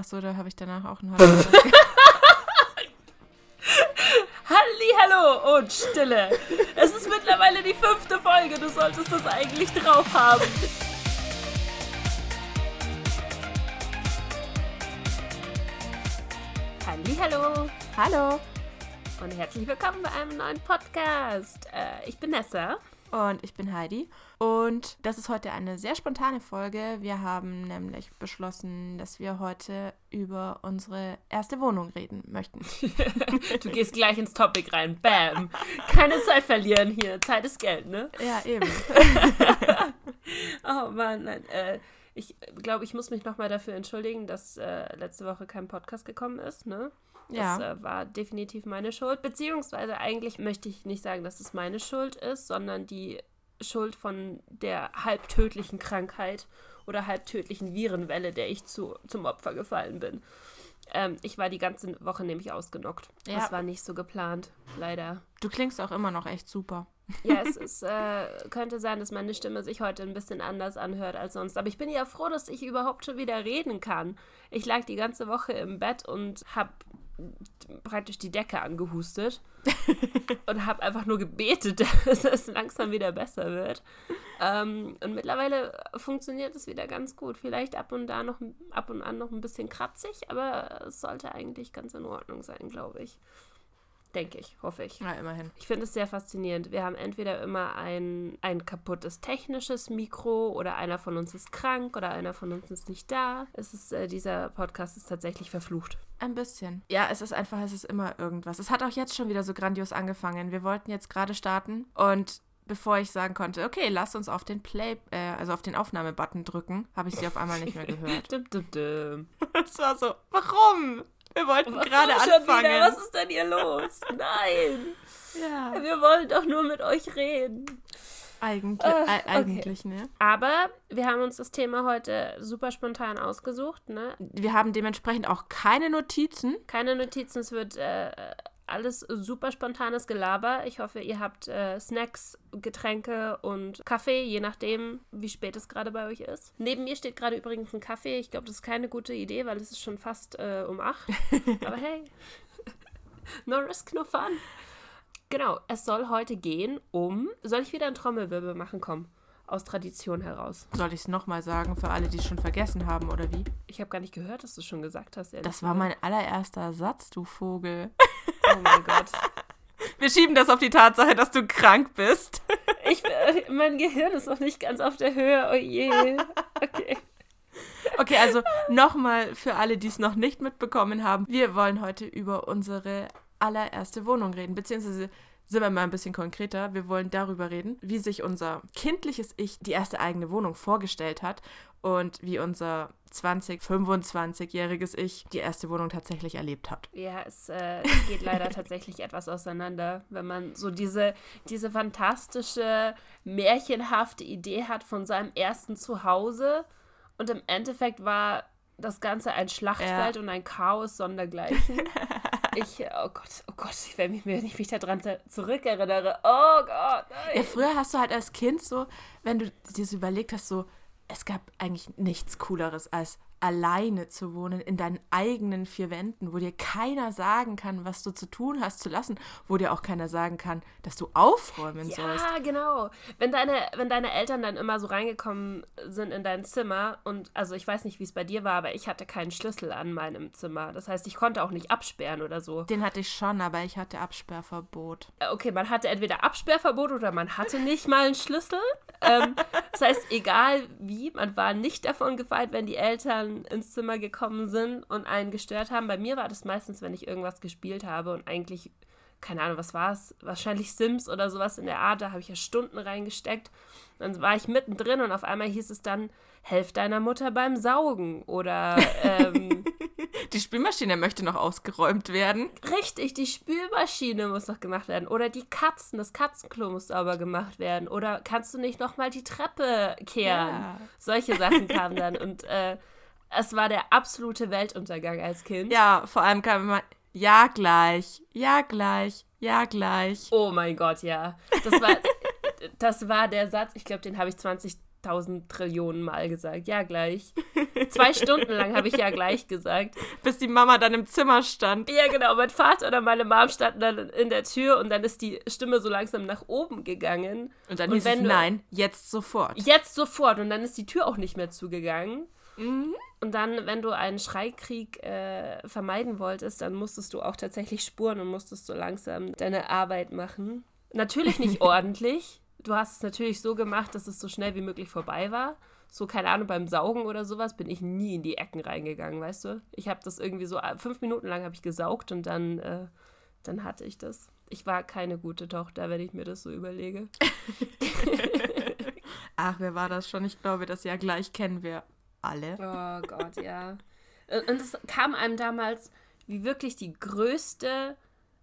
Achso, da habe ich danach auch einen Hallo. Hallo und Stille. Es ist mittlerweile die fünfte Folge. Du solltest das eigentlich drauf haben. Halli, hallo Hallo. und herzlich willkommen bei einem neuen Podcast. Äh, ich bin Nessa. Und ich bin Heidi. Und das ist heute eine sehr spontane Folge. Wir haben nämlich beschlossen, dass wir heute über unsere erste Wohnung reden möchten. Du gehst gleich ins Topic rein. Bam. Keine Zeit verlieren hier. Zeit ist Geld, ne? Ja, eben. Oh Mann, nein. Äh, ich glaube, ich muss mich nochmal dafür entschuldigen, dass äh, letzte Woche kein Podcast gekommen ist, ne? Das Ja. äh, war definitiv meine Schuld. Beziehungsweise eigentlich möchte ich nicht sagen, dass es meine Schuld ist, sondern die Schuld von der halbtödlichen Krankheit oder halbtödlichen Virenwelle, der ich zu, zum Opfer gefallen bin. Ähm, ich war die ganze Woche nämlich ausgenockt. Ja. Das war nicht so geplant, leider. Du klingst auch immer noch echt super. Ja, es ist, äh, könnte sein, dass meine Stimme sich heute ein bisschen anders anhört als sonst. Aber ich bin ja froh, dass ich überhaupt schon wieder reden kann. Ich lag die ganze Woche im Bett und habe praktisch die Decke angehustet und habe einfach nur gebetet, dass es langsam wieder besser wird. Ähm, und mittlerweile funktioniert es wieder ganz gut. Vielleicht ab und da noch ab und an noch ein bisschen kratzig, aber es sollte eigentlich ganz in Ordnung sein, glaube ich. Denke ich, hoffe ich. Ja, immerhin. Ich finde es sehr faszinierend. Wir haben entweder immer ein, ein kaputtes technisches Mikro oder einer von uns ist krank oder einer von uns ist nicht da. Es ist, äh, dieser Podcast ist tatsächlich verflucht. Ein bisschen. Ja, es ist einfach, es ist immer irgendwas. Es hat auch jetzt schon wieder so grandios angefangen. Wir wollten jetzt gerade starten und bevor ich sagen konnte, okay, lass uns auf den Play, äh, also auf den Aufnahmebutton drücken, habe ich sie auf einmal nicht mehr gehört. Dum, dum, dum. Es war so, warum? Wir wollten Warum gerade anfangen. Wieder? Was ist denn hier los? Nein! ja, Wir wollen doch nur mit euch reden. eigentlich, Ah, äh, eigentlich, ne? Aber wir haben uns das Thema heute super spontan ausgesucht. Ne? Wir haben dementsprechend auch keine Notizen. Keine Notizen, es wird äh, alles super spontanes Gelaber. Ich hoffe, ihr habt äh, Snacks, Getränke und Kaffee, je nachdem, wie spät es gerade bei euch ist. Neben mir steht gerade übrigens ein Kaffee. Ich glaube, das ist keine gute Idee, weil es ist schon fast äh, um 8. Aber hey, no risk, no fun. Genau, es soll heute gehen um. Soll ich wieder einen Trommelwirbel machen? Komm, aus Tradition heraus. Soll ich es nochmal sagen für alle, die es schon vergessen haben, oder wie? Ich habe gar nicht gehört, dass du schon gesagt hast. Das war mein allererster Satz, du Vogel. Oh mein Gott. Wir schieben das auf die Tatsache, dass du krank bist. Ich, äh, mein Gehirn ist noch nicht ganz auf der Höhe. Oh je. Okay. Okay, also nochmal für alle, die es noch nicht mitbekommen haben. Wir wollen heute über unsere allererste Wohnung reden, beziehungsweise sind wir mal ein bisschen konkreter. Wir wollen darüber reden, wie sich unser kindliches Ich die erste eigene Wohnung vorgestellt hat und wie unser 20, 25-jähriges Ich die erste Wohnung tatsächlich erlebt hat. Ja, es, äh, es geht leider tatsächlich etwas auseinander, wenn man so diese, diese fantastische, märchenhafte Idee hat von seinem ersten Zuhause und im Endeffekt war das Ganze ein Schlachtfeld und ein Chaos sondergleichen. Ich, oh Gott, oh Gott, wenn ich, wenn ich mich daran zu- zurückerinnere, oh Gott, nein. Ja, früher hast du halt als Kind so, wenn du dir so überlegt hast, so, es gab eigentlich nichts Cooleres als alleine zu wohnen in deinen eigenen vier Wänden, wo dir keiner sagen kann, was du zu tun hast, zu lassen, wo dir auch keiner sagen kann, dass du aufräumen sollst. Ja, genau. Wenn deine, wenn deine Eltern dann immer so reingekommen sind in dein Zimmer und also ich weiß nicht, wie es bei dir war, aber ich hatte keinen Schlüssel an meinem Zimmer. Das heißt, ich konnte auch nicht absperren oder so. Den hatte ich schon, aber ich hatte Absperrverbot. Äh, Okay, man hatte entweder Absperrverbot oder man hatte nicht mal einen Schlüssel. Ähm, das heißt, egal wie, man war nicht davon gefeit, wenn die Eltern ins Zimmer gekommen sind und einen gestört haben. Bei mir war das meistens, wenn ich irgendwas gespielt habe und eigentlich, keine Ahnung, was war es? Wahrscheinlich Sims oder sowas in der Art. Da habe ich ja Stunden reingesteckt. Dann war ich mittendrin und auf einmal hieß es dann, helf deiner Mutter beim Saugen oder ähm, Die Spülmaschine möchte noch ausgeräumt werden. Richtig, die Spülmaschine muss noch gemacht werden. Oder die Katzen, das Katzenklo muss sauber gemacht werden. Oder kannst du nicht nochmal die Treppe kehren? Ja. Solche Sachen kamen dann. Und äh, es war der absolute Weltuntergang als Kind. Ja, vor allem kam immer, ja gleich, ja gleich, ja gleich. Oh mein Gott, ja. Das war, das war der Satz, ich glaube, den habe ich 20 tausend Trillionen Mal gesagt. Ja, gleich. Zwei Stunden lang habe ich ja gleich gesagt. Bis die Mama dann im Zimmer stand. Ja, genau. Mein Vater oder meine Mom standen dann in der Tür und dann ist die Stimme so langsam nach oben gegangen. Und dann hieß es, nein, jetzt sofort. Jetzt sofort. Und dann ist die Tür auch nicht mehr zugegangen. Mhm. Und dann, wenn du einen Schreikrieg äh, vermeiden wolltest, dann musstest du auch tatsächlich spuren und musstest so langsam deine Arbeit machen. Natürlich nicht ordentlich. Du hast es natürlich so gemacht, dass es so schnell wie möglich vorbei war. So, keine Ahnung, beim Saugen oder sowas bin ich nie in die Ecken reingegangen, weißt du? Ich habe das irgendwie so, äh, fünf Minuten lang habe ich gesaugt und dann, äh, dann hatte ich das. Ich war keine gute Tochter, wenn ich mir das so überlege. Ach, wer war das schon? Ich glaube, das Jahr gleich kennen wir alle. Oh Gott, ja. Und es kam einem damals wie wirklich die größte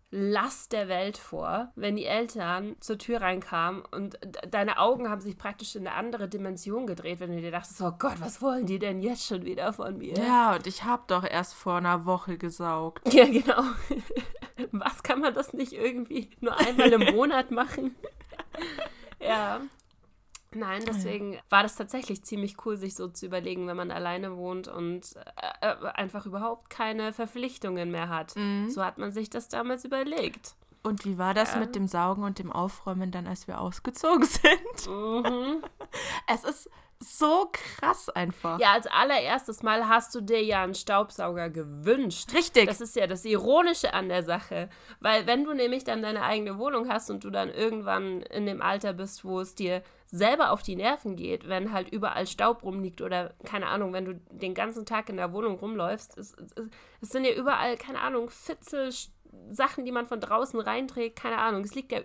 Last der Welt vor, wenn die Eltern zur Tür reinkamen und de- deine Augen haben sich praktisch in eine andere Dimension gedreht, wenn du dir dachtest, oh Gott, was wollen die denn jetzt schon wieder von mir? Ja, und ich habe doch erst vor einer Woche gesaugt. Ja, genau. Was kann man das nicht irgendwie nur einmal im Monat machen? Ja. Nein, deswegen war das tatsächlich ziemlich cool, sich so zu überlegen, wenn man alleine wohnt und äh, äh, einfach überhaupt keine Verpflichtungen mehr hat. So hat man sich das damals überlegt. Und wie war das Ja. mit dem Saugen und dem Aufräumen dann, als wir ausgezogen sind? Mhm. Es ist so krass einfach. Ja, als allererstes Mal hast du dir ja einen Staubsauger gewünscht. Richtig. Das ist ja das Ironische an der Sache. Weil wenn du nämlich dann deine eigene Wohnung hast und du dann irgendwann in dem Alter bist, wo es dir selber auf die Nerven geht, wenn halt überall Staub rumliegt oder keine Ahnung, wenn du den ganzen Tag in der Wohnung rumläufst, es, es, es sind ja überall, keine Ahnung, Fitzel, Sachen, die man von draußen reinträgt, keine Ahnung, es liegt ja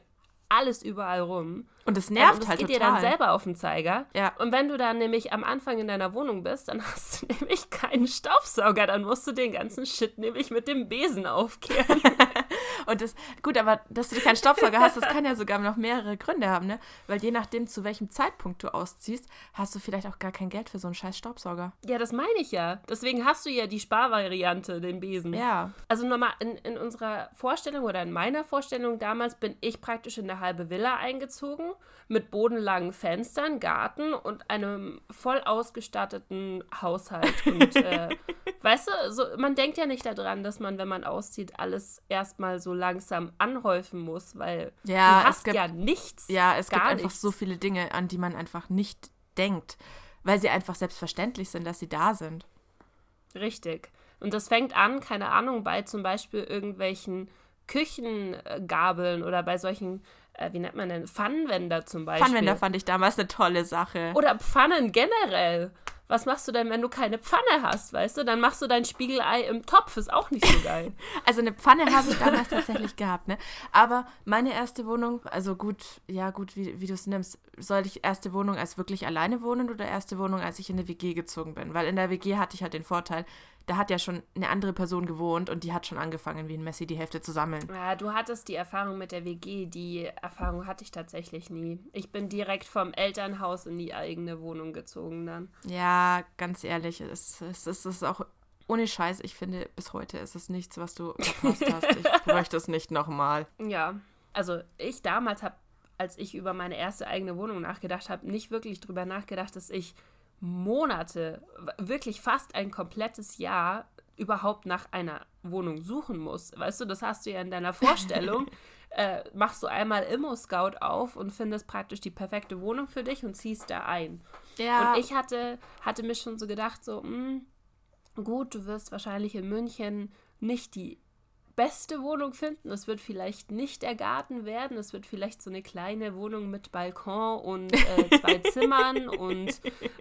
alles überall rum. und es nervt und das halt geht total. dir dann selber auf den Zeiger. Ja. Und wenn du dann nämlich am Anfang in deiner Wohnung bist, dann hast du nämlich keinen Staubsauger. Dann musst du den ganzen Shit nämlich mit dem Besen aufkehren. Und das, gut, aber dass du keinen Staubsauger hast, das kann ja sogar noch mehrere Gründe haben, ne? Weil je nachdem, zu welchem Zeitpunkt du ausziehst, hast du vielleicht auch gar kein Geld für so einen scheiß Staubsauger. ja, das meine ich ja. Deswegen hast du ja die Sparvariante, den Besen. Ja. Also nochmal, in, in unserer Vorstellung oder in meiner Vorstellung damals bin ich praktisch in eine halbe Villa eingezogen mit bodenlangen Fenstern, Garten und einem voll ausgestatteten Haushalt. Und äh, weißt du, so, man denkt ja nicht daran, dass man, wenn man auszieht, alles erstmal so langsam anhäufen muss, weil Ja, du es hast gibt- ja nichts. Ja, es gibt einfach nichts. so viele Dinge, an die man einfach nicht denkt, weil sie einfach selbstverständlich sind, dass sie da sind. Richtig. Und das fängt an, keine Ahnung, bei zum Beispiel irgendwelchen Küchengabeln oder bei solchen, wie nennt man denn, Pfannenwender zum Beispiel. Pfannenwender fand ich damals eine tolle Sache. Oder Pfannen generell. Was machst du denn, wenn du keine Pfanne hast, weißt du? Dann machst du dein Spiegelei im Topf, ist auch nicht so geil. Also eine Pfanne habe ich damals tatsächlich gehabt, ne? Aber meine erste Wohnung, also gut, ja gut, wie, wie du es nimmst, soll ich erste Wohnung als wirklich alleine wohnen oder erste Wohnung, als ich in eine WG gezogen bin? Weil in der WG hatte ich halt den Vorteil, da hat ja schon eine andere Person gewohnt und die hat schon angefangen, wie ein Messi die Hälfte zu sammeln. Ja, du hattest die Erfahrung mit der WG, die Erfahrung hatte ich tatsächlich nie. Ich bin direkt vom Elternhaus in die eigene Wohnung gezogen dann. Ja, ganz ehrlich, es, es, es ist auch ohne Scheiß, ich finde, bis heute ist es nichts, was du verpasst hast. Ich bräuchte es nicht nochmal. Ja, also ich damals habe, als ich über meine erste eigene Wohnung nachgedacht habe, nicht wirklich drüber nachgedacht, dass ich Monate, wirklich fast ein komplettes Jahr überhaupt nach einer Wohnung suchen muss. Weißt du, das hast du ja in deiner Vorstellung. äh, machst du einmal Immo-Scout auf und findest praktisch die perfekte Wohnung für dich und ziehst da ein. Ja, Und ich hatte, hatte mir schon so gedacht, so, hm, gut, du wirst wahrscheinlich in München nicht die beste Wohnung finden. Es wird vielleicht nicht der Garten werden. Es wird vielleicht so eine kleine Wohnung mit Balkon und äh, zwei Zimmern und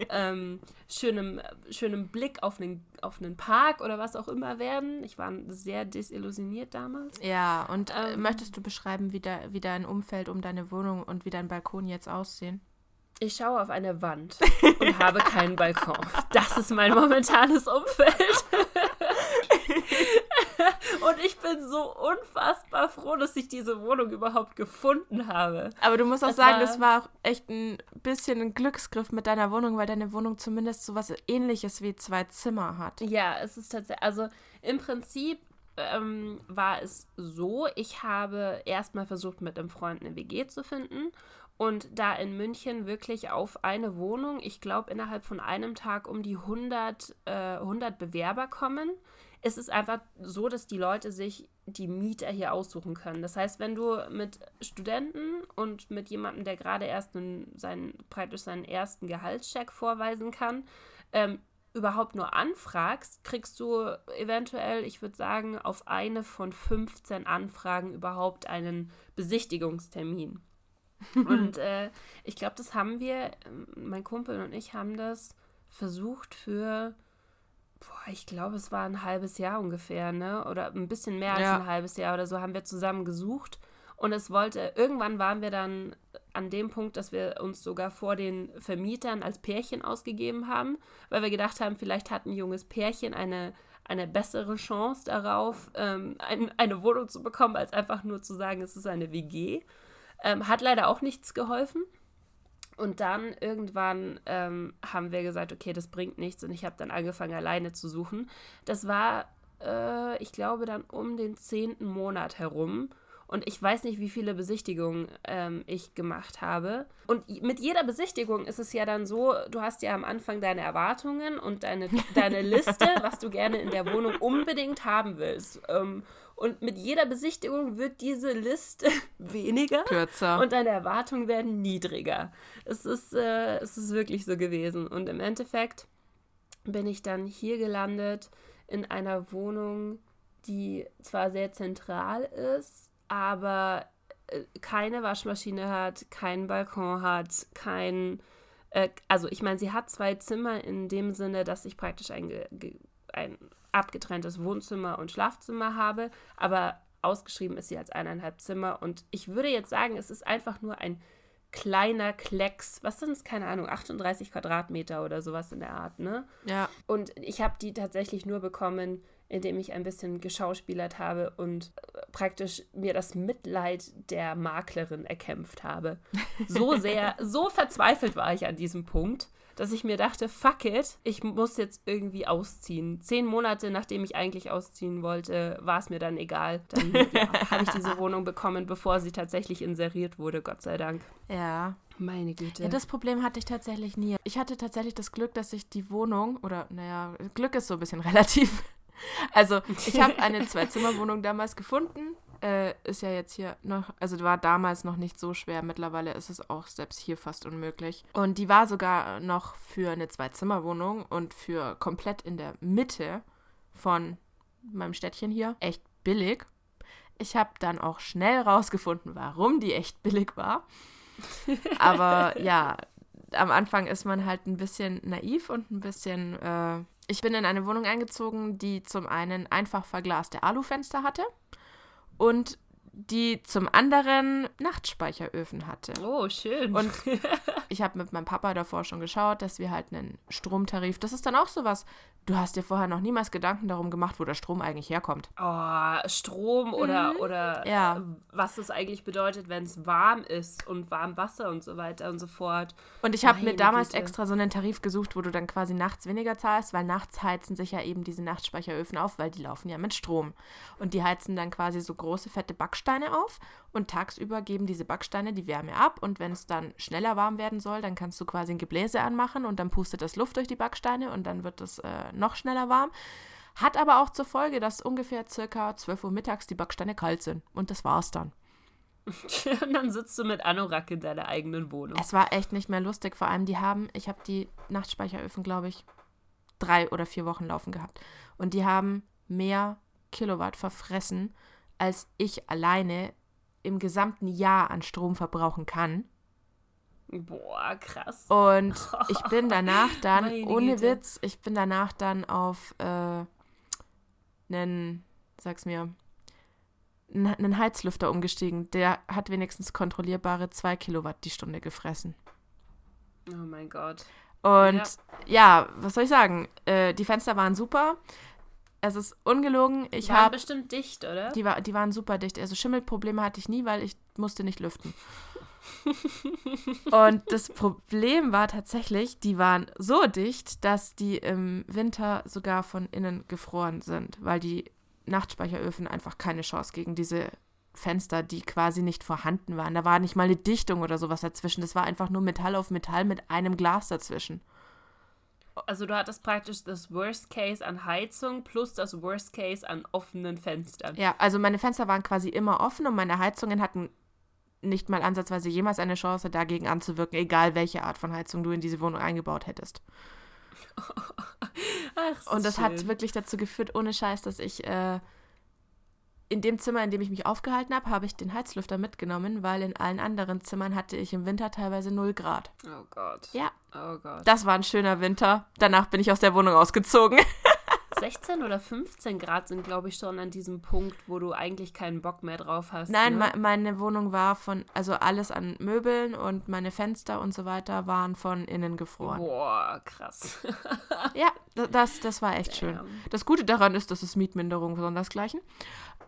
ähm, schönem, schönem Blick auf einen, auf einen Park oder was auch immer werden. Ich war sehr desillusioniert damals. ja, und äh, Ähm. möchtest du beschreiben, wie, da, wie dein Umfeld um deine Wohnung und wie dein Balkon jetzt aussehen? Ich schaue auf eine Wand und habe keinen Balkon. Das ist mein momentanes Umfeld. Und ich bin so unfassbar froh, dass ich diese Wohnung überhaupt gefunden habe. Aber du musst auch Es sagen, war- das war auch echt ein bisschen ein Glücksgriff mit deiner Wohnung, weil deine Wohnung zumindest so was ähnliches wie zwei Zimmer hat. Ja, es ist tatsächlich, also im Prinzip ähm, war es so, ich habe erstmal versucht, mit einem Freund eine WG zu finden Und da in München wirklich auf eine Wohnung, ich glaube, innerhalb von einem Tag um die 100, äh, 100 Bewerber kommen, ist es einfach so, dass die Leute sich die Mieter hier aussuchen können. Das heißt, wenn du mit Studenten und mit jemandem, der gerade erst einen, seinen, praktisch seinen ersten Gehaltscheck vorweisen kann, ähm, überhaupt nur anfragst, kriegst du eventuell, ich würde sagen, auf eine von 15 Anfragen überhaupt einen Besichtigungstermin. und äh, ich glaube, das haben wir, mein Kumpel und ich haben das versucht für Boah, ich glaube, es war ein halbes Jahr ungefähr, ne? Oder ein bisschen mehr als ja. ein halbes Jahr oder so haben wir zusammen gesucht. Und es wollte, irgendwann waren wir dann an dem Punkt, dass wir uns sogar vor den Vermietern als Pärchen ausgegeben haben, weil wir gedacht haben, vielleicht hat ein junges Pärchen eine, eine bessere Chance darauf, ähm, ein, eine Wohnung zu bekommen, als einfach nur zu sagen, es ist eine WG. Ähm, hat leider auch nichts geholfen. Und dann irgendwann ähm, haben wir gesagt, okay, das bringt nichts. Und ich habe dann angefangen, alleine zu suchen. Das war, äh, ich glaube, dann um den zehnten Monat herum. Und ich weiß nicht, wie viele Besichtigungen ähm, ich gemacht habe. Und mit jeder Besichtigung ist es ja dann so, du hast ja am Anfang deine Erwartungen und deine, deine Liste, was du gerne in der Wohnung unbedingt haben willst. Ähm, und mit jeder Besichtigung wird diese Liste weniger. Kürzer. Und deine Erwartungen werden niedriger. Es ist, äh, es ist wirklich so gewesen. Und im Endeffekt bin ich dann hier gelandet in einer Wohnung, die zwar sehr zentral ist, aber äh, keine Waschmaschine hat, keinen Balkon hat, kein. Äh, also, ich meine, sie hat zwei Zimmer in dem Sinne, dass ich praktisch ein, ein abgetrenntes Wohnzimmer und Schlafzimmer habe, aber ausgeschrieben ist sie als eineinhalb Zimmer und ich würde jetzt sagen, es ist einfach nur ein kleiner Klecks, was sind es, keine Ahnung, 38 Quadratmeter oder sowas in der Art, ne? Ja. Und ich habe die tatsächlich nur bekommen, indem ich ein bisschen geschauspielert habe und praktisch mir das Mitleid der Maklerin erkämpft habe. So sehr, so verzweifelt war ich an diesem Punkt dass ich mir dachte, fuck it, ich muss jetzt irgendwie ausziehen. Zehn Monate nachdem ich eigentlich ausziehen wollte, war es mir dann egal. Dann ja, habe ich diese Wohnung bekommen, bevor sie tatsächlich inseriert wurde, Gott sei Dank. Ja. Meine Güte. Ja, das Problem hatte ich tatsächlich nie. Ich hatte tatsächlich das Glück, dass ich die Wohnung, oder naja, Glück ist so ein bisschen relativ. Also, ich habe eine Zwei-Zimmer-Wohnung damals gefunden äh, ist ja jetzt hier noch, also war damals noch nicht so schwer. Mittlerweile ist es auch selbst hier fast unmöglich. Und die war sogar noch für eine Zwei-Zimmer-Wohnung und für komplett in der Mitte von meinem Städtchen hier echt billig. Ich habe dann auch schnell rausgefunden, warum die echt billig war. Aber ja, am Anfang ist man halt ein bisschen naiv und ein bisschen. Äh ich bin in eine Wohnung eingezogen, die zum einen einfach verglaste Alufenster hatte und die zum anderen Nachtspeicheröfen hatte. Oh, schön. Und ich habe mit meinem Papa davor schon geschaut, dass wir halt einen Stromtarif, das ist dann auch sowas, du hast dir vorher noch niemals Gedanken darum gemacht, wo der Strom eigentlich herkommt. Oh, Strom oder, mhm. oder ja. was das eigentlich bedeutet, wenn es warm ist und warm Wasser und so weiter und so fort. Und ich habe mir damals Güte. extra so einen Tarif gesucht, wo du dann quasi nachts weniger zahlst, weil nachts heizen sich ja eben diese Nachtspeicheröfen auf, weil die laufen ja mit Strom. Und die heizen dann quasi so große, fette Backsteine auf und tagsüber geben diese Backsteine die Wärme ab und wenn es dann schneller warm werden soll, dann kannst du quasi ein Gebläse anmachen und dann pustet das Luft durch die Backsteine und dann wird es äh, noch schneller warm. Hat aber auch zur Folge, dass ungefähr circa 12 Uhr mittags die Backsteine kalt sind. Und das war's dann. und dann sitzt du mit Anorak in deiner eigenen Wohnung. Es war echt nicht mehr lustig. Vor allem, die haben, ich habe die Nachtspeicheröfen, glaube ich, drei oder vier Wochen laufen gehabt. Und die haben mehr Kilowatt verfressen, als ich alleine im gesamten Jahr an Strom verbrauchen kann. Boah, krass. Und ich bin danach dann, ohne Güte. Witz, ich bin danach dann auf äh, einen, sag's mir, einen Heizlüfter umgestiegen. Der hat wenigstens kontrollierbare 2 Kilowatt die Stunde gefressen. Oh mein Gott. Und ja, ja was soll ich sagen? Äh, die Fenster waren super. Es ist ungelogen. Ich die waren bestimmt dicht, oder? Die, war, die waren super dicht. Also Schimmelprobleme hatte ich nie, weil ich musste nicht lüften. und das Problem war tatsächlich, die waren so dicht, dass die im Winter sogar von innen gefroren sind, weil die Nachtspeicheröfen einfach keine Chance gegen diese Fenster, die quasi nicht vorhanden waren. Da war nicht mal eine Dichtung oder sowas dazwischen. Das war einfach nur Metall auf Metall mit einem Glas dazwischen. Also du hattest praktisch das Worst Case an Heizung plus das Worst Case an offenen Fenstern. Ja, also meine Fenster waren quasi immer offen und meine Heizungen hatten nicht mal ansatzweise jemals eine Chance, dagegen anzuwirken, egal welche Art von Heizung du in diese Wohnung eingebaut hättest. Ach, und das schön. hat wirklich dazu geführt, ohne Scheiß, dass ich äh, in dem Zimmer, in dem ich mich aufgehalten habe, habe ich den Heizlüfter mitgenommen, weil in allen anderen Zimmern hatte ich im Winter teilweise 0 Grad. Oh Gott. Ja. Oh Gott. Das war ein schöner Winter. Danach bin ich aus der Wohnung ausgezogen. 16 oder 15 Grad sind, glaube ich, schon an diesem Punkt, wo du eigentlich keinen Bock mehr drauf hast. Nein, ne? meine Wohnung war von, also alles an Möbeln und meine Fenster und so weiter waren von innen gefroren. Boah, krass. ja, das, das war echt Damn. schön. Das Gute daran ist, dass es Mietminderung sondersgleichen.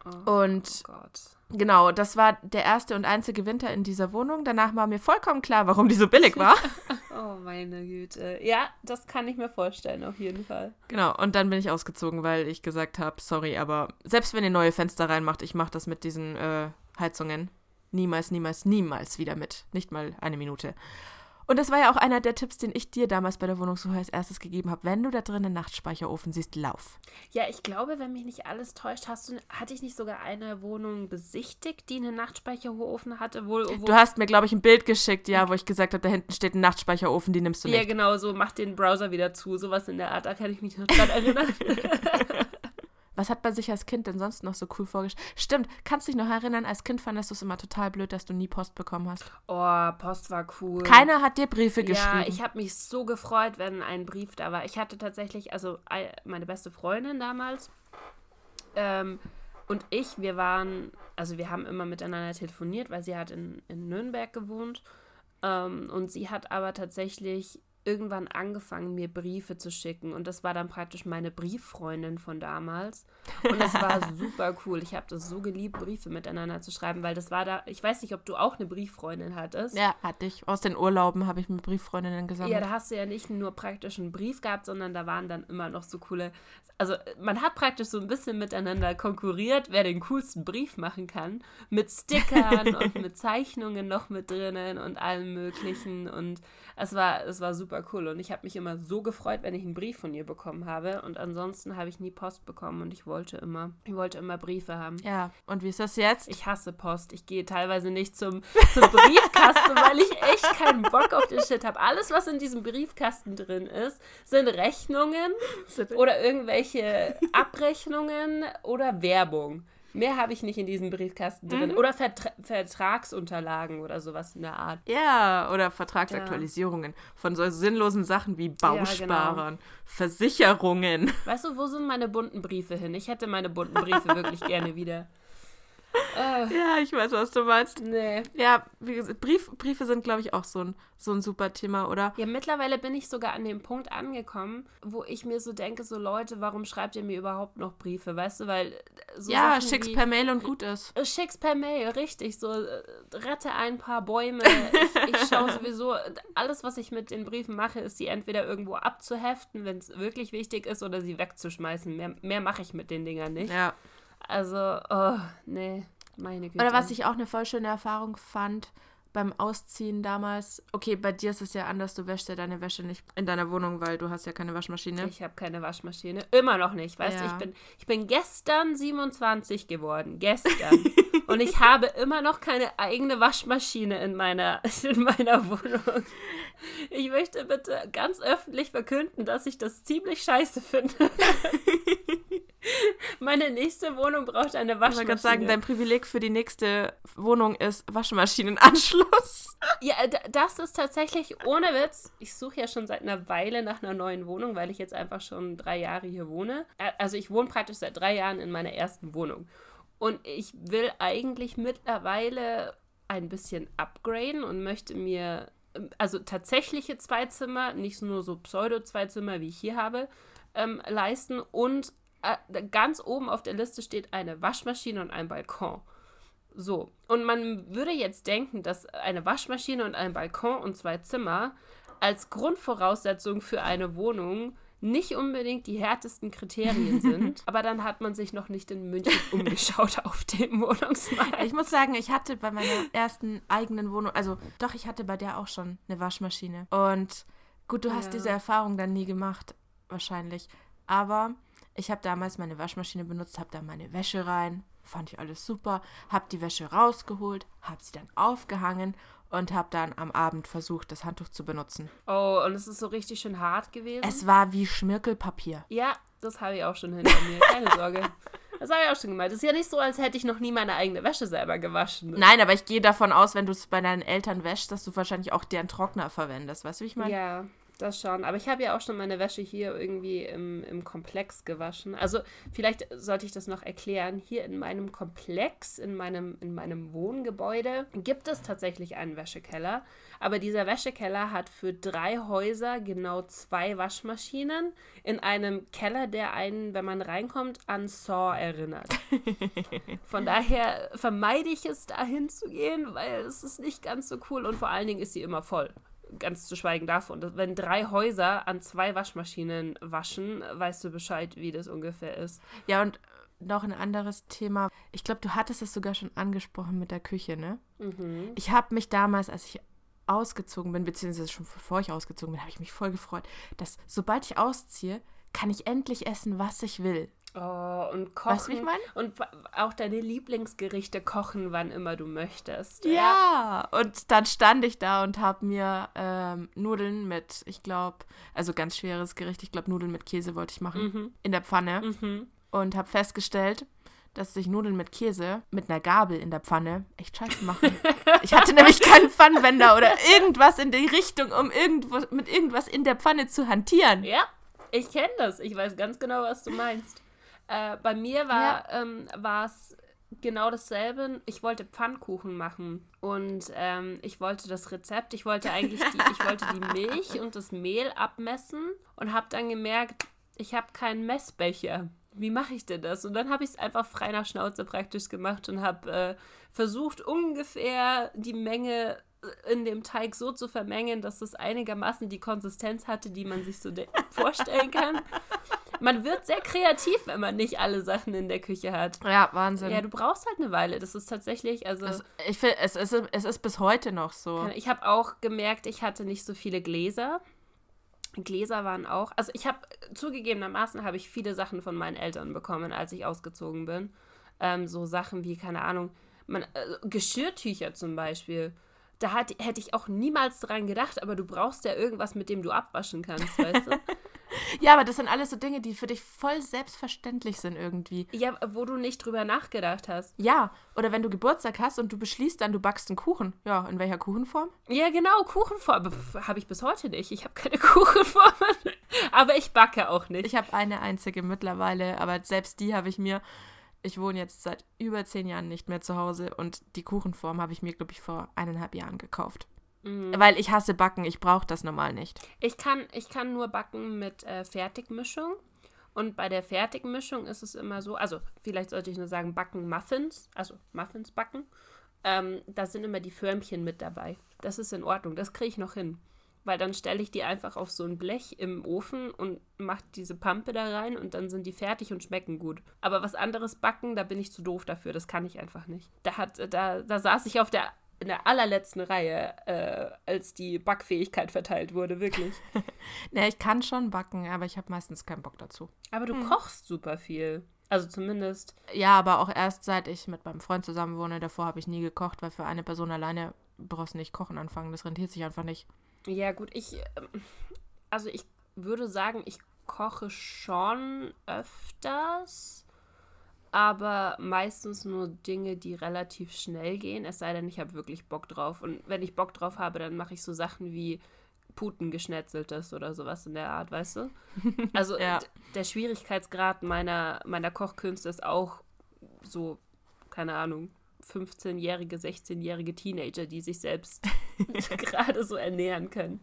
Oh, und oh Gott. Genau, das war der erste und einzige Winter in dieser Wohnung. Danach war mir vollkommen klar, warum die so billig war. oh, meine Güte. Ja, das kann ich mir vorstellen, auf jeden Fall. Genau, und dann bin ich ausgezogen, weil ich gesagt habe, sorry, aber selbst wenn ihr neue Fenster reinmacht, ich mache das mit diesen äh, Heizungen niemals, niemals, niemals wieder mit. Nicht mal eine Minute. Und das war ja auch einer der Tipps, den ich dir damals bei der Wohnungssuche als erstes gegeben habe. Wenn du da drin einen Nachtspeicherofen siehst, lauf. Ja, ich glaube, wenn mich nicht alles täuscht, hast du, hatte ich nicht sogar eine Wohnung besichtigt, die einen Nachtspeicherofen hatte? Wo, wo du hast mir, glaube ich, ein Bild geschickt, ja, wo ich gesagt habe, da hinten steht ein Nachtspeicherofen, die nimmst du nicht. Ja, genau, so mach den Browser wieder zu, sowas in der Art, da kann ich mich noch dran erinnern. Was hat man sich als Kind denn sonst noch so cool vorgestellt? Stimmt, kannst du dich noch erinnern, als Kind fandest du es immer total blöd, dass du nie Post bekommen hast. Oh, Post war cool. Keiner hat dir Briefe geschrieben. Ja, ich habe mich so gefreut, wenn ein Brief da war. Ich hatte tatsächlich, also meine beste Freundin damals ähm, und ich, wir waren, also wir haben immer miteinander telefoniert, weil sie hat in, in Nürnberg gewohnt. Ähm, und sie hat aber tatsächlich irgendwann angefangen, mir Briefe zu schicken. Und das war dann praktisch meine Brieffreundin von damals. Und das war super cool. Ich habe das so geliebt, Briefe miteinander zu schreiben, weil das war da, ich weiß nicht, ob du auch eine Brieffreundin hattest. Ja, hatte ich. Aus den Urlauben habe ich mit Brieffreundinnen gesammelt. Ja, da hast du ja nicht nur praktisch einen Brief gehabt, sondern da waren dann immer noch so coole. Also man hat praktisch so ein bisschen miteinander konkurriert, wer den coolsten Brief machen kann. Mit Stickern und mit Zeichnungen noch mit drinnen und allem möglichen. Und es war, es war super cool und ich habe mich immer so gefreut, wenn ich einen Brief von ihr bekommen habe und ansonsten habe ich nie Post bekommen und ich wollte immer, ich wollte immer Briefe haben. Ja, und wie ist das jetzt? Ich hasse Post. Ich gehe teilweise nicht zum, zum Briefkasten, weil ich echt keinen Bock auf den Shit habe. Alles, was in diesem Briefkasten drin ist, sind Rechnungen oder irgendwelche Abrechnungen oder Werbung. Mehr habe ich nicht in diesem Briefkasten drin. Mhm. Oder Vertra Vertragsunterlagen oder sowas in der Art. Ja, oder Vertragsaktualisierungen ja. von so sinnlosen Sachen wie Bausparern, ja, genau. Versicherungen. Weißt du, wo sind meine bunten Briefe hin? Ich hätte meine bunten Briefe wirklich gerne wieder. Uh, ja, ich weiß, was du meinst. Nee. Ja, wie gesagt, Brief, Briefe sind, glaube ich, auch so ein, so ein super Thema, oder? Ja, mittlerweile bin ich sogar an dem Punkt angekommen, wo ich mir so denke, so Leute, warum schreibt ihr mir überhaupt noch Briefe? Weißt du, weil so Ja, Sachen schick's wie, per Mail und gut ist. Äh, schick's per Mail, richtig. So, äh, rette ein paar Bäume. ich, ich schaue sowieso, alles, was ich mit den Briefen mache, ist sie entweder irgendwo abzuheften, wenn es wirklich wichtig ist, oder sie wegzuschmeißen. Mehr, mehr mache ich mit den Dingern nicht. Ja. Also, oh, nee, meine Güte. Oder was ich auch eine voll schöne Erfahrung fand beim Ausziehen damals. Okay, bei dir ist es ja anders, du wäschst ja deine Wäsche nicht in deiner Wohnung, weil du hast ja keine Waschmaschine. Ich habe keine Waschmaschine. Immer noch nicht, weißt ja. du, ich bin, ich bin gestern 27 geworden. Gestern. Und ich habe immer noch keine eigene Waschmaschine in meiner, in meiner Wohnung. Ich möchte bitte ganz öffentlich verkünden, dass ich das ziemlich scheiße finde. Meine nächste Wohnung braucht eine Waschmaschine. Ich wollte gerade sagen, dein Privileg für die nächste Wohnung ist Waschmaschinenanschluss. Ja, das ist tatsächlich ohne Witz. Ich suche ja schon seit einer Weile nach einer neuen Wohnung, weil ich jetzt einfach schon drei Jahre hier wohne. Also ich wohne praktisch seit drei Jahren in meiner ersten Wohnung. Und ich will eigentlich mittlerweile ein bisschen upgraden und möchte mir, also tatsächliche zwei Zimmer, nicht nur so Pseudo-zwei Zimmer, wie ich hier habe, ähm, leisten und ganz oben auf der Liste steht eine Waschmaschine und ein Balkon. So, und man würde jetzt denken, dass eine Waschmaschine und ein Balkon und zwei Zimmer als Grundvoraussetzung für eine Wohnung nicht unbedingt die härtesten Kriterien sind. aber dann hat man sich noch nicht in München umgeschaut auf dem Wohnungsmarkt. Ich muss sagen, ich hatte bei meiner ersten eigenen Wohnung, also doch, ich hatte bei der auch schon eine Waschmaschine. Und gut, du hast Ja. diese Erfahrung dann nie gemacht, wahrscheinlich. Aber ich habe damals meine Waschmaschine benutzt, habe da meine Wäsche rein, fand ich alles super, habe die Wäsche rausgeholt, habe sie dann aufgehangen und habe dann am Abend versucht, das Handtuch zu benutzen. Oh, und es ist so richtig schön hart gewesen. Es war wie Schmirkelpapier. ja, das habe ich auch schon hinter mir. Keine Sorge. Das habe ich auch schon gemeint. Es ist ja nicht so, als hätte ich noch nie meine eigene Wäsche selber gewaschen. Nein, aber ich gehe davon aus, wenn du es bei deinen Eltern wäschst, dass du wahrscheinlich auch deren Trockner verwendest. Weißt du, wie ich meine? Ja, das schon. Aber ich habe ja auch schon meine Wäsche hier irgendwie im, im Komplex gewaschen. Also vielleicht sollte ich das noch erklären. Hier in meinem Komplex, in meinem, in meinem Wohngebäude, gibt es tatsächlich einen Wäschekeller. Aber dieser Wäschekeller hat für drei Häuser genau zwei Waschmaschinen in einem Keller, der einen, wenn man reinkommt, an Saw erinnert. Von daher vermeide ich es, dahin zu gehen, weil es ist nicht ganz so cool und vor allen Dingen ist sie immer voll. Ganz zu schweigen davon, dass wenn drei Häuser an zwei Waschmaschinen waschen, weißt du Bescheid, wie das ungefähr ist. Ja, und noch ein anderes Thema. Ich glaube, du hattest es sogar schon angesprochen mit der Küche, ne? Mhm. Ich habe mich damals, als ich ausgezogen bin, beziehungsweise schon bevor ich ausgezogen bin, habe ich mich voll gefreut, dass sobald ich ausziehe, kann ich endlich essen, was ich will. Oh, und kochen. Weißt du, ich meine? Und auch deine Lieblingsgerichte kochen, wann immer du möchtest. Ja, und dann stand ich da und habe mir ähm, Nudeln mit, ich glaube, also ganz schweres Gericht, ich glaube Nudeln mit Käse wollte ich machen, Mhm. in der Pfanne Mhm. und habe festgestellt, dass sich Nudeln mit Käse mit einer Gabel in der Pfanne echt scheiße machen. ich hatte nämlich keinen Pfannenwender oder irgendwas in die Richtung, um irgendwo, mit irgendwas in der Pfanne zu hantieren. Ja, ich kenne das. Ich weiß ganz genau, was du meinst. Äh, bei mir war ähm, es genau dasselbe. Ich wollte Pfannkuchen machen und ähm, ich wollte das Rezept. Ich wollte eigentlich die, ich wollte die Milch und das Mehl abmessen und habe dann gemerkt, ich habe keinen Messbecher. Wie mache ich denn das? Und dann habe ich es einfach frei nach Schnauze praktisch gemacht und habe äh, versucht, ungefähr die Menge äh, in dem Teig so zu vermengen, dass es einigermaßen die Konsistenz hatte, die man sich so vorstellen kann. Man wird sehr kreativ, wenn man nicht alle Sachen in der Küche hat. Ja, Wahnsinn. Ja, du brauchst halt eine Weile. Das ist tatsächlich, also also, ich finde, es, ist, es ist bis heute noch so. ich habe auch gemerkt, ich hatte nicht so viele Gläser. Gläser waren auch, also ich habe zugegebenermaßen habe ich viele Sachen von meinen Eltern bekommen, als ich ausgezogen bin. Ähm, so Sachen wie, keine Ahnung, man, äh, Geschirrtücher zum Beispiel. Da hat, hätte ich auch niemals dran gedacht, aber du brauchst ja irgendwas, mit dem du abwaschen kannst, weißt du? Ja, aber das sind alles so Dinge, die für dich voll selbstverständlich sind irgendwie. Ja, wo du nicht drüber nachgedacht hast. Ja, oder wenn du Geburtstag hast und du beschließt dann, du backst einen Kuchen. Ja, in welcher Kuchenform? Ja, genau, Kuchenformen habe ich bis heute nicht. Ich habe keine Kuchenformen, aber ich backe auch nicht. Ich habe eine einzige mittlerweile, aber selbst die habe ich mir. Ich wohne jetzt seit über zehn Jahren nicht mehr zu Hause und die Kuchenform habe ich mir, glaube ich, vor eineinhalb Jahren gekauft. Mhm. Weil ich hasse Backen, ich brauche das normal nicht. Ich kann, ich kann nur backen mit äh, Fertigmischung. Und bei der Fertigmischung ist es immer so, also vielleicht sollte ich nur sagen, backen Muffins, also Muffins backen. Ähm, da sind immer die Förmchen mit dabei. Das ist in Ordnung, das kriege ich noch hin. Weil dann stelle ich die einfach auf so ein Blech im Ofen und mache diese Pampe da rein und dann sind die fertig und schmecken gut. Aber was anderes backen, da bin ich zu doof dafür. Das kann ich einfach nicht. Da, hat, da, da saß ich auf der, in der allerletzten Reihe, äh, als die Backfähigkeit verteilt wurde, wirklich. Ne, ich kann schon backen, aber ich habe meistens keinen Bock dazu. Aber du kochst super viel. Also zumindest. Ja, aber auch erst seit ich mit meinem Freund zusammen wohne. Davor habe ich nie gekocht, weil für eine Person alleine brauchst du nicht kochen anfangen. Das rentiert sich einfach nicht. Ja, gut, ich. ähm, Also ich würde sagen, ich koche schon öfters. Aber meistens nur Dinge, die relativ schnell gehen. Es sei denn, ich habe wirklich Bock drauf. Und wenn ich Bock drauf habe, dann mache ich so Sachen wie Putengeschnetzeltes oder sowas in der Art, weißt du? Also Ja. der Schwierigkeitsgrad meiner, meiner Kochkünste ist auch so, keine Ahnung, 15-jährige, 16-jährige Teenager, die sich selbst gerade so ernähren können.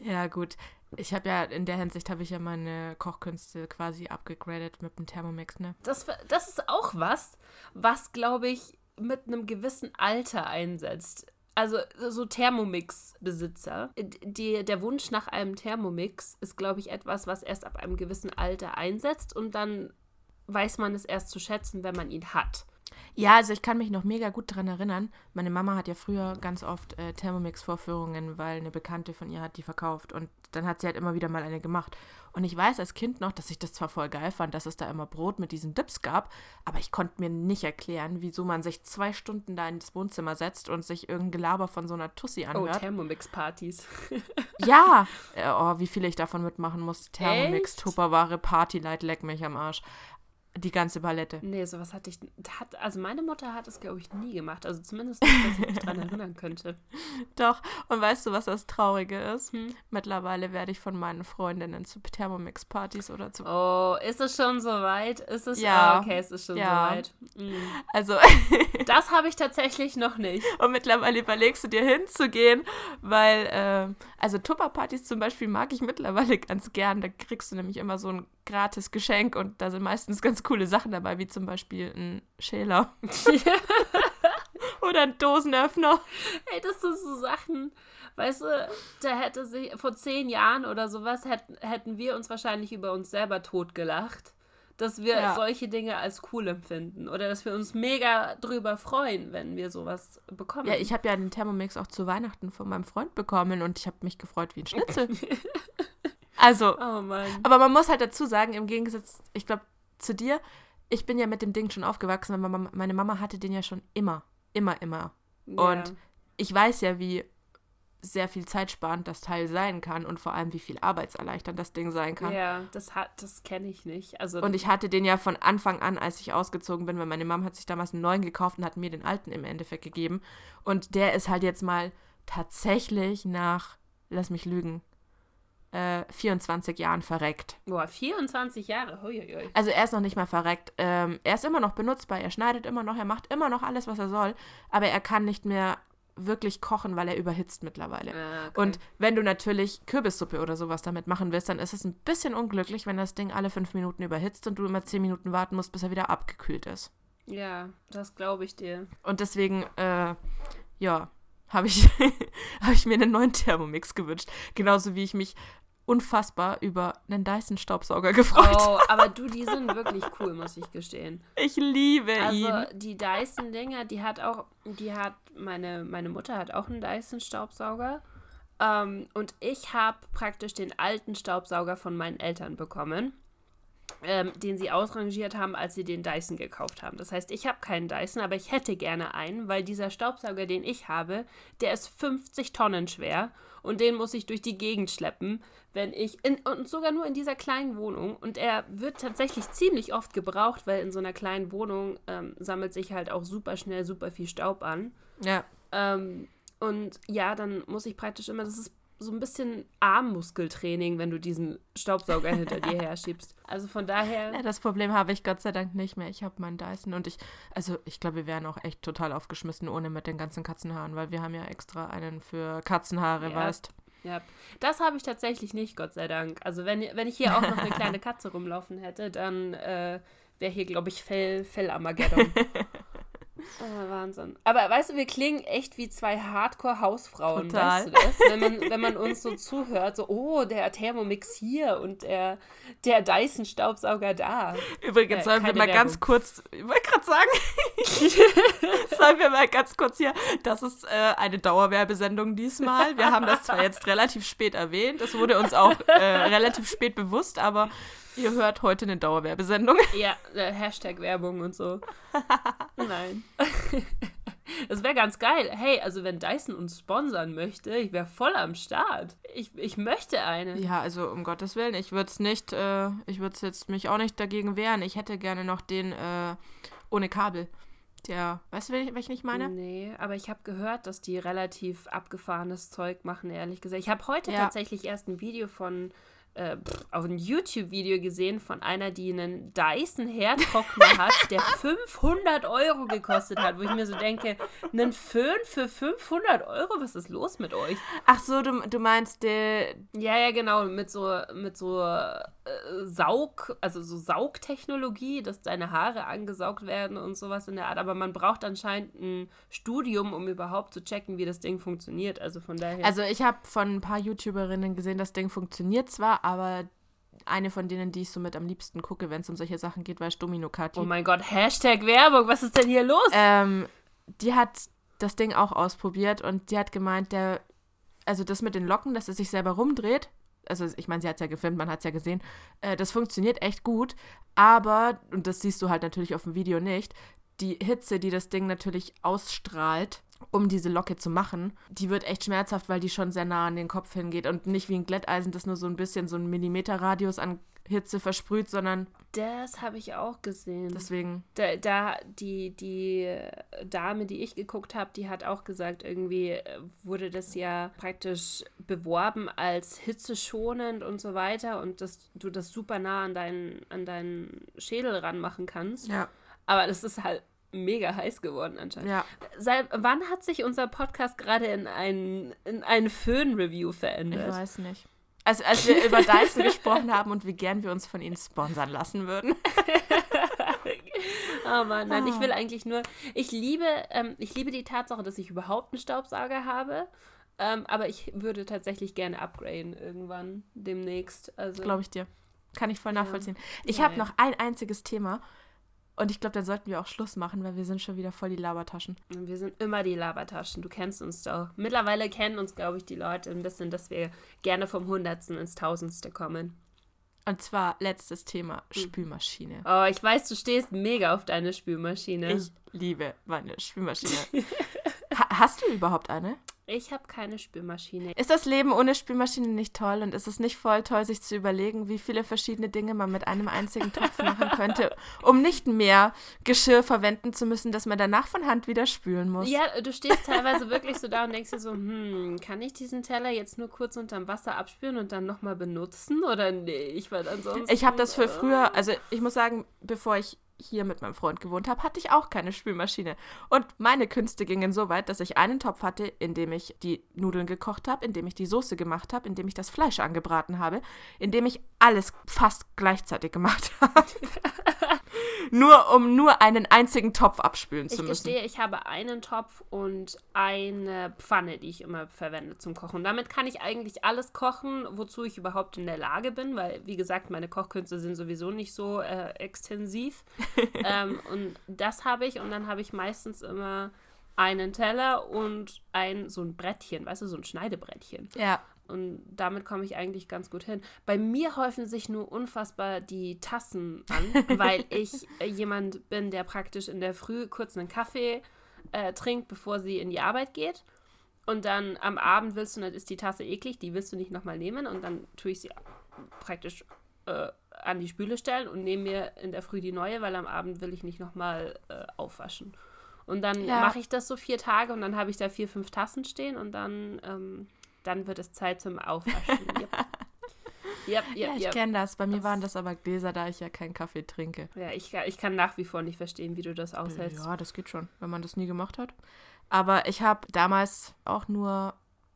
Ja, gut. Ich habe ja, in der Hinsicht habe ich ja meine Kochkünste quasi abgegradet mit dem Thermomix, ne? Das, das ist auch was, was, glaube ich, mit einem gewissen Alter einsetzt. Also so Thermomix-Besitzer. Der Wunsch nach einem Thermomix ist, glaube ich, etwas, was erst ab einem gewissen Alter einsetzt und dann weiß man es erst zu schätzen, wenn man ihn hat. Ja, also ich kann mich noch mega gut daran erinnern. Meine Mama hat ja früher ganz oft äh, Thermomix-Vorführungen, weil eine Bekannte von ihr hat die verkauft. Und dann hat sie halt immer wieder mal eine gemacht. Und ich weiß als Kind noch, dass ich das zwar voll geil fand, dass es da immer Brot mit diesen Dips gab, aber ich konnte mir nicht erklären, wieso man sich zwei Stunden da ins Wohnzimmer setzt und sich irgendein Gelaber von so einer Tussi oh, anhört. Oh, Thermomix-Partys. ja! Äh, oh, wie viel ich davon mitmachen muss. Thermomix, Tupperware, Partylight, leck mich am Arsch. Die ganze Palette. Nee, sowas hatte ich. Hat, also meine Mutter hat es, glaube ich, nie gemacht. Also zumindest nicht, dass ich mich daran erinnern könnte. Doch. Und weißt du, was das Traurige ist? Hm? Mittlerweile werde ich von meinen Freundinnen zu Thermomix-Partys oder zu. Oh, ist es schon soweit? Ist es ja? Oh, okay, es ist schon ja. soweit. Mhm. Also. das habe ich tatsächlich noch nicht. Und mittlerweile überlegst du dir hinzugehen, weil, äh, also Tupperpartys zum Beispiel mag ich mittlerweile ganz gern. Da kriegst du nämlich immer so ein gratis Geschenk und da sind meistens ganz coole Sachen dabei, wie zum Beispiel ein Schäler. Oder ein Dosenöffner. Ey, das sind so Sachen, weißt du, da hätte sich vor zehn Jahren oder sowas hätten, hätten wir uns wahrscheinlich über uns selber totgelacht. Dass wir ja. solche Dinge als cool empfinden oder dass wir uns mega drüber freuen, wenn wir sowas bekommen. Ja, ich habe ja den Thermomix auch zu Weihnachten von meinem Freund bekommen und ich habe mich gefreut wie ein Schnitzel. Also, oh aber man muss halt dazu sagen, im Gegensatz, ich glaube, zu dir, ich bin ja mit dem Ding schon aufgewachsen, aber meine Mama hatte den ja schon immer, immer, immer. Ja. Und ich weiß ja, wie sehr viel zeitsparend das Teil sein kann und vor allem, wie viel arbeitserleichternd das Ding sein kann. Ja, das, das kenne ich nicht. Also, und ich hatte den ja von Anfang an, als ich ausgezogen bin, weil meine Mama hat sich damals einen neuen gekauft und hat mir den alten im Endeffekt gegeben. Und der ist halt jetzt mal tatsächlich nach, lass mich lügen, äh, 24 Jahren verreckt. Boah, 24 Jahre? Huiuiui. Also er ist noch nicht mal verreckt. Ähm, er ist immer noch benutzbar, er schneidet immer noch, er macht immer noch alles, was er soll, aber er kann nicht mehr wirklich kochen, weil er überhitzt mittlerweile. Ah, okay. Und wenn du natürlich Kürbissuppe oder sowas damit machen willst, dann ist es ein bisschen unglücklich, wenn das Ding alle fünf Minuten überhitzt und du immer zehn Minuten warten musst, bis er wieder abgekühlt ist. Ja, das glaube ich dir. Und deswegen, äh, ja, habe ich, hab ich mir einen neuen Thermomix gewünscht. Genauso wie ich mich unfassbar über einen Dyson-Staubsauger gefreut. Oh, aber du, die sind wirklich cool, muss ich gestehen. Ich liebe also, ihn. Also die Dyson-Dinger, die hat auch, die hat, meine, meine Mutter hat auch einen Dyson-Staubsauger. Ähm, und ich habe praktisch den alten Staubsauger von meinen Eltern bekommen ähm, den sie ausrangiert haben, als sie den Dyson gekauft haben. Das heißt, ich habe keinen Dyson, aber ich hätte gerne einen, weil dieser Staubsauger, den ich habe, der ist 50 Tonnen schwer und den muss ich durch die Gegend schleppen, wenn ich in, und sogar nur in dieser kleinen Wohnung und er wird tatsächlich ziemlich oft gebraucht, weil in so einer kleinen Wohnung ähm, sammelt sich halt auch super schnell super viel Staub an. Ja. Ähm, und ja, dann muss ich praktisch immer, das ist so ein bisschen Armmuskeltraining, wenn du diesen Staubsauger hinter dir her schiebst. Also von daher. Ja, das Problem habe ich Gott sei Dank nicht mehr. Ich habe meinen Dyson und ich, also ich glaube, wir wären auch echt total aufgeschmissen ohne mit den ganzen Katzenhaaren, weil wir haben ja extra einen für Katzenhaare, ja. weißt. Ja, das habe ich tatsächlich nicht, Gott sei Dank. Also wenn, wenn ich hier auch noch eine kleine Katze rumlaufen hätte, dann äh, wäre hier, glaube ich, Fell, Fell-Armageddon. Oh, Wahnsinn. Aber weißt du, wir klingen echt wie zwei Hardcore-Hausfrauen. Weißt du das? Wenn man, wenn man uns so zuhört, so, oh, der Thermomix hier und der, der Dyson-Staubsauger da. Übrigens, äh, sollen wir mal Werbung. ganz kurz, ich wollte gerade sagen, sollen wir mal ganz kurz hier, das ist äh, eine Dauerwerbesendung diesmal. Wir haben das zwar jetzt relativ spät erwähnt, es wurde uns auch äh, relativ spät bewusst, aber Ihr hört heute eine Dauerwerbesendung. Ja, äh, Hashtag Werbung und so. Nein. Das wäre ganz geil. Hey, also wenn Dyson uns sponsern möchte, ich wäre voll am Start. Ich, ich möchte eine. Ja, also um Gottes Willen, ich würde es nicht, äh, ich würde jetzt mich auch nicht dagegen wehren. Ich hätte gerne noch den äh, ohne Kabel. Der, weißt du, welchen ich meine? Nee, aber ich habe gehört, dass die relativ abgefahrenes Zeug machen, ehrlich gesagt. Ich habe heute ja. tatsächlich erst ein Video von äh, auf ein YouTube-Video gesehen von einer, die einen Dyson Herdtrockner hat, der 500 Euro gekostet hat, wo ich mir so denke, einen Föhn für 500 Euro, was ist los mit euch? Ach so, du, du meinst der... Ja, ja, genau, mit so, mit so äh, Saug, also so Saugtechnologie, dass deine Haare angesaugt werden und sowas in der Art. Aber man braucht anscheinend ein Studium, um überhaupt zu checken, wie das Ding funktioniert. Also von daher. Also ich habe von ein paar YouTuberinnen gesehen, das Ding funktioniert zwar, aber eine von denen, die ich so mit am liebsten gucke, wenn es um solche Sachen geht, war Domino Kati. Oh mein Gott, Hashtag Werbung, was ist denn hier los? Ähm, die hat das Ding auch ausprobiert und die hat gemeint, der, also das mit den Locken, dass es sich selber rumdreht, also ich meine, sie hat es ja gefilmt, man hat es ja gesehen, äh, das funktioniert echt gut, aber, und das siehst du halt natürlich auf dem Video nicht, die Hitze, die das Ding natürlich ausstrahlt, um diese Locke zu machen, die wird echt schmerzhaft, weil die schon sehr nah an den Kopf hingeht und nicht wie ein Glätteisen, das nur so ein bisschen so ein Millimeterradius an Hitze versprüht, sondern. Das habe ich auch gesehen. Deswegen. Da, da, die, die Dame, die ich geguckt habe, die hat auch gesagt, irgendwie äh, wurde das ja praktisch beworben als hitzeschonend und so weiter und dass du das super nah an deinen, an deinen Schädel ranmachen kannst. Ja. Aber das ist halt mega heiß geworden anscheinend. Ja. Seit wann hat sich unser Podcast gerade in ein, in ein Föhn-Review verändert? Ich weiß nicht. Also als wir über Dyson gesprochen haben und wie gern wir uns von ihnen sponsern lassen würden. oh Mann, nein, ich will eigentlich nur, ich liebe, ähm, ich liebe die Tatsache, dass ich überhaupt einen Staubsauger habe. Ähm, aber ich würde tatsächlich gerne upgraden irgendwann demnächst. Also, Glaube ich dir. Kann ich voll nachvollziehen. Ja. Ich habe noch ein einziges Thema und ich glaube, dann sollten wir auch Schluss machen, weil wir sind schon wieder voll die Labertaschen. Wir sind immer die Labertaschen. Du kennst uns doch. Mittlerweile kennen uns, glaube ich, die Leute ein bisschen, dass wir gerne vom Hundertsten ins Tausendste kommen. Und zwar letztes Thema, hm. Spülmaschine. Oh, ich weiß, du stehst mega auf deine Spülmaschine. Ich liebe meine Spülmaschine. ha hast du überhaupt eine? Ich habe keine Spülmaschine. Ist das Leben ohne Spülmaschine nicht toll? Und ist es nicht voll toll, sich zu überlegen, wie viele verschiedene Dinge man mit einem einzigen Topf machen könnte, um nicht mehr Geschirr verwenden zu müssen, dass man danach von Hand wieder spülen muss? Ja, du stehst teilweise wirklich so da und denkst dir so, hm, kann ich diesen Teller jetzt nur kurz unterm Wasser abspülen und dann nochmal benutzen? Oder nee, ich war ansonsten... Ich habe das für früher, also ich muss sagen, bevor ich hier mit meinem Freund gewohnt habe, hatte ich auch keine Spülmaschine. Und meine Künste gingen so weit, dass ich einen Topf hatte, in dem ich die Nudeln gekocht habe, in dem ich die Soße gemacht habe, in dem ich das Fleisch angebraten habe, in dem ich alles fast gleichzeitig gemacht habe. nur um nur einen einzigen Topf abspülen zu ich müssen. Ich gestehe, ich habe einen Topf und eine Pfanne, die ich immer verwende zum Kochen. Damit kann ich eigentlich alles kochen, wozu ich überhaupt in der Lage bin, weil, wie gesagt, meine Kochkünste sind sowieso nicht so äh, extensiv. ähm, und das habe ich und dann habe ich meistens immer einen Teller und ein so ein Brettchen, weißt du, so ein Schneidebrettchen. Ja. Und damit komme ich eigentlich ganz gut hin. Bei mir häufen sich nur unfassbar die Tassen an, weil ich äh, jemand bin, der praktisch in der Früh kurz einen Kaffee äh, trinkt, bevor sie in die Arbeit geht. Und dann am Abend willst du, dann ist die Tasse eklig, die willst du nicht nochmal nehmen. Und dann tue ich sie praktisch äh, an die Spüle stellen und nehme mir in der Früh die neue, weil am Abend will ich nicht nochmal äh, aufwaschen. Und dann ja. mache ich das so vier Tage und dann habe ich da vier, fünf Tassen stehen und dann, ähm, dann wird es Zeit zum Aufwaschen. yep. Yep, yep, ja, ich kenne das. Bei mir das waren das aber Gläser, da ich ja keinen Kaffee trinke. Ja, ich, ich kann nach wie vor nicht verstehen, wie du das aushältst. Ja, das geht schon, wenn man das nie gemacht hat. Aber ich habe damals auch nur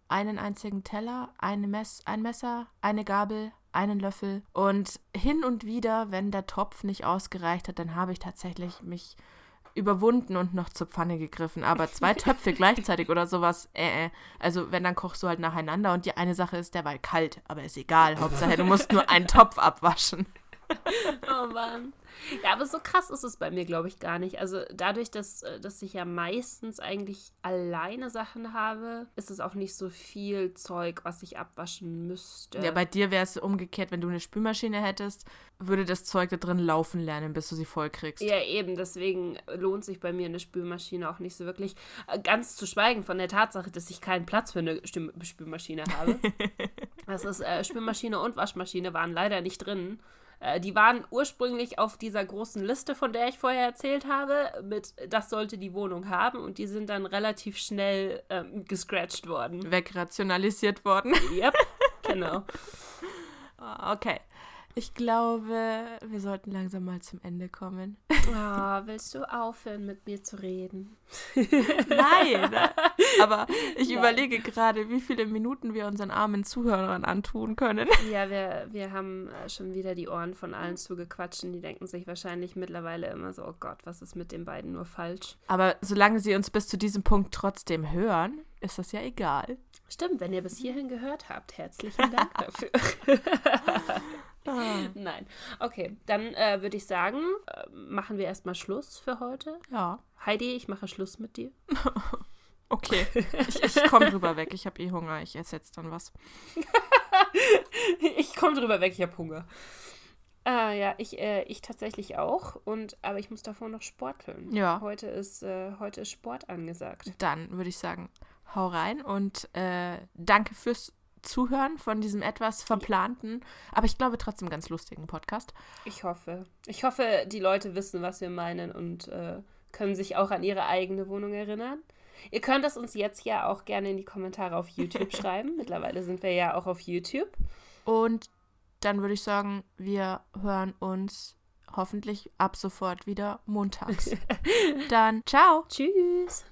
einen einzigen Teller, eine Mess ein Messer, eine Gabel, einen Löffel. Und hin und wieder, wenn der Topf nicht ausgereicht hat, dann habe ich tatsächlich mich überwunden und noch zur Pfanne gegriffen. Aber zwei Töpfe gleichzeitig oder sowas, äh, äh. Also wenn, dann kochst du halt nacheinander und die eine Sache ist derweil kalt. Aber ist egal. Hauptsache, du musst nur einen Topf abwaschen. oh Mann. Ja, aber so krass ist es bei mir, glaube ich, gar nicht. Also dadurch, dass, äh, dass ich ja meistens eigentlich alleine Sachen habe, ist es auch nicht so viel Zeug, was ich abwaschen müsste. Ja, bei dir wäre es umgekehrt, wenn du eine Spülmaschine hättest, würde das Zeug da drin laufen lernen, bis du sie voll kriegst. Ja, eben. Deswegen lohnt sich bei mir eine Spülmaschine auch nicht so wirklich. Äh, ganz zu schweigen von der Tatsache, dass ich keinen Platz für eine Spülmaschine habe. das ist äh, Spülmaschine und Waschmaschine waren leider nicht drin. Äh, die waren ursprünglich auf dieser großen Liste, von der ich vorher erzählt habe, mit das sollte die Wohnung haben und die sind dann relativ schnell ähm, gescratcht worden. Wegrationalisiert worden. Yep, genau. Ah, okay. Ich glaube, wir sollten langsam mal zum Ende kommen. Oh, willst du aufhören, mit mir zu reden? Nein, aber ich Nein. überlege gerade, wie viele Minuten wir unseren armen Zuhörern antun können. Ja, wir, wir haben äh, schon wieder die Ohren von allen zugequatscht und die denken sich wahrscheinlich mittlerweile immer so, oh Gott, was ist mit den beiden nur falsch? Aber solange sie uns bis zu diesem Punkt trotzdem hören, ist das ja egal. Stimmt, wenn ihr bis hierhin gehört habt, herzlichen Dank dafür. Ah, Nein. Okay, dann äh, würde ich sagen, äh, machen wir erstmal Schluss für heute. Ja, Heidi, ich mache Schluss mit dir. okay. Ich, ich komme drüber weg. Ich habe eh Hunger. Ich esse jetzt dann was. ich komme drüber weg, ich habe Hunger. Äh, ja, ich, äh, ich tatsächlich auch. Und, aber ich muss davor noch sporteln. Ja. Heute ist, äh, heute ist Sport angesagt. Dann würde ich sagen, hau rein und äh, danke fürs Zuhören von diesem etwas verplanten, aber ich glaube trotzdem ganz lustigen Podcast. Ich hoffe. Ich hoffe, die Leute wissen, was wir meinen und äh, können sich auch an ihre eigene Wohnung erinnern. Ihr könnt es uns jetzt ja auch gerne in die Kommentare auf YouTube schreiben. Mittlerweile sind wir ja auch auf YouTube. Und dann würde ich sagen, wir hören uns hoffentlich ab sofort wieder montags. dann ciao. Tschüss.